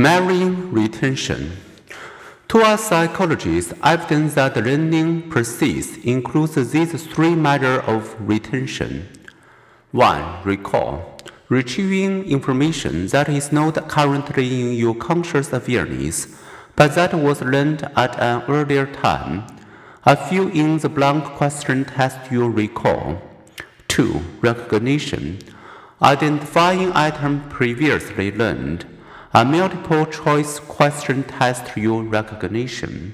Memory retention. To us psychologists, evidence that learning persists includes these three measures of retention. 1. Recall. Retrieving information that is not currently in your conscious awareness, but that was learned at an earlier time. A fill in the blank question test your recall. 2. Recognition. Identifying item previously learned. A multiple choice question tests your recognition.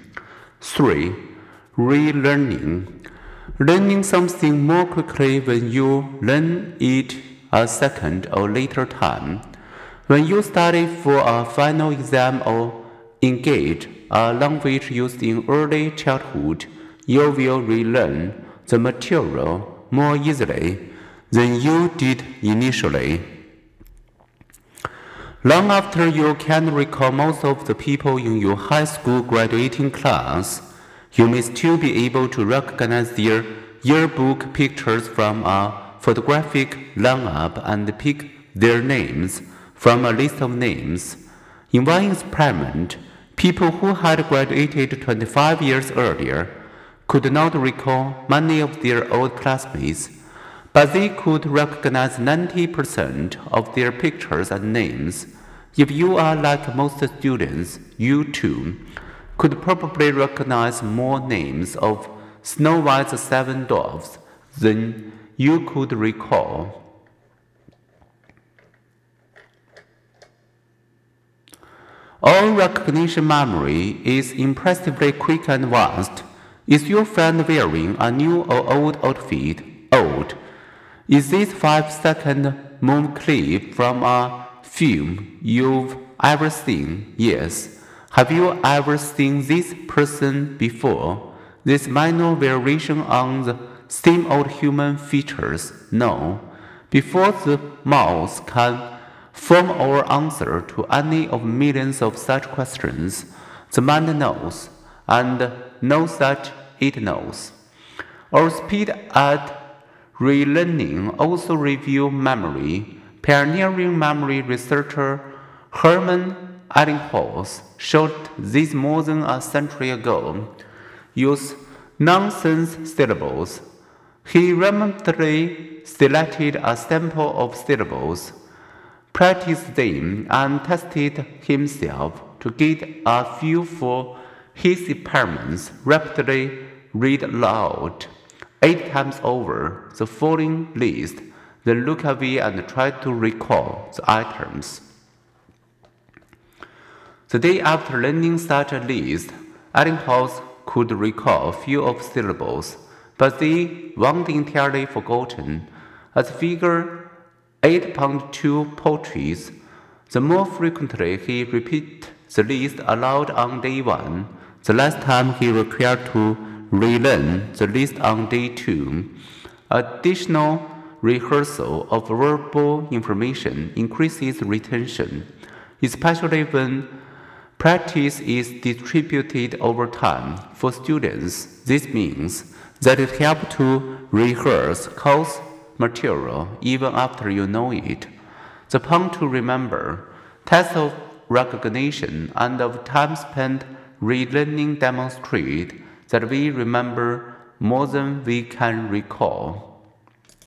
3. Relearning. Learning something more quickly when you learn it a second or later time. When you study for a final exam or engage a language used in early childhood, you will relearn the material more easily than you did initially. Long after you can recall most of the people in your high school graduating class, you may still be able to recognize their yearbook pictures from a photographic lineup and pick their names from a list of names. In one experiment, people who had graduated 25 years earlier could not recall many of their old classmates, but they could recognize 90% of their pictures and names. If you are like most students, you too could probably recognize more names of Snow White's seven dwarfs than you could recall. All recognition memory is impressively quick and vast. Is your friend wearing a new or old outfit? Old. Is this five second moon clip from a film you've ever seen? Yes. Have you ever seen this person before? This minor variation on the same old human features? No. Before the mouth can form our answer to any of millions of such questions, the mind knows, and knows that it knows. Our speed at relearning also review memory Pioneering memory researcher Hermann Ebbinghaus showed this more than a century ago. Use nonsense syllables. He randomly selected a sample of syllables, practiced them, and tested himself to get a feel for his experiments. Rapidly read aloud eight times over the following list then look at away and try to recall the items. The day after learning such a list, Ebbinghaus could recall a few of syllables, but they weren't entirely forgotten. As figure 8.2 portrays, the more frequently he repeated the list aloud on day one, the less time he required to relearn the list on day two. Additional rehearsal of verbal information increases retention, especially when practice is distributed over time. For students, this means that it helps to rehearse course material even after you know it. The point to remember tests of recognition and of time spent relearning demonstrate that we remember more than we can recall.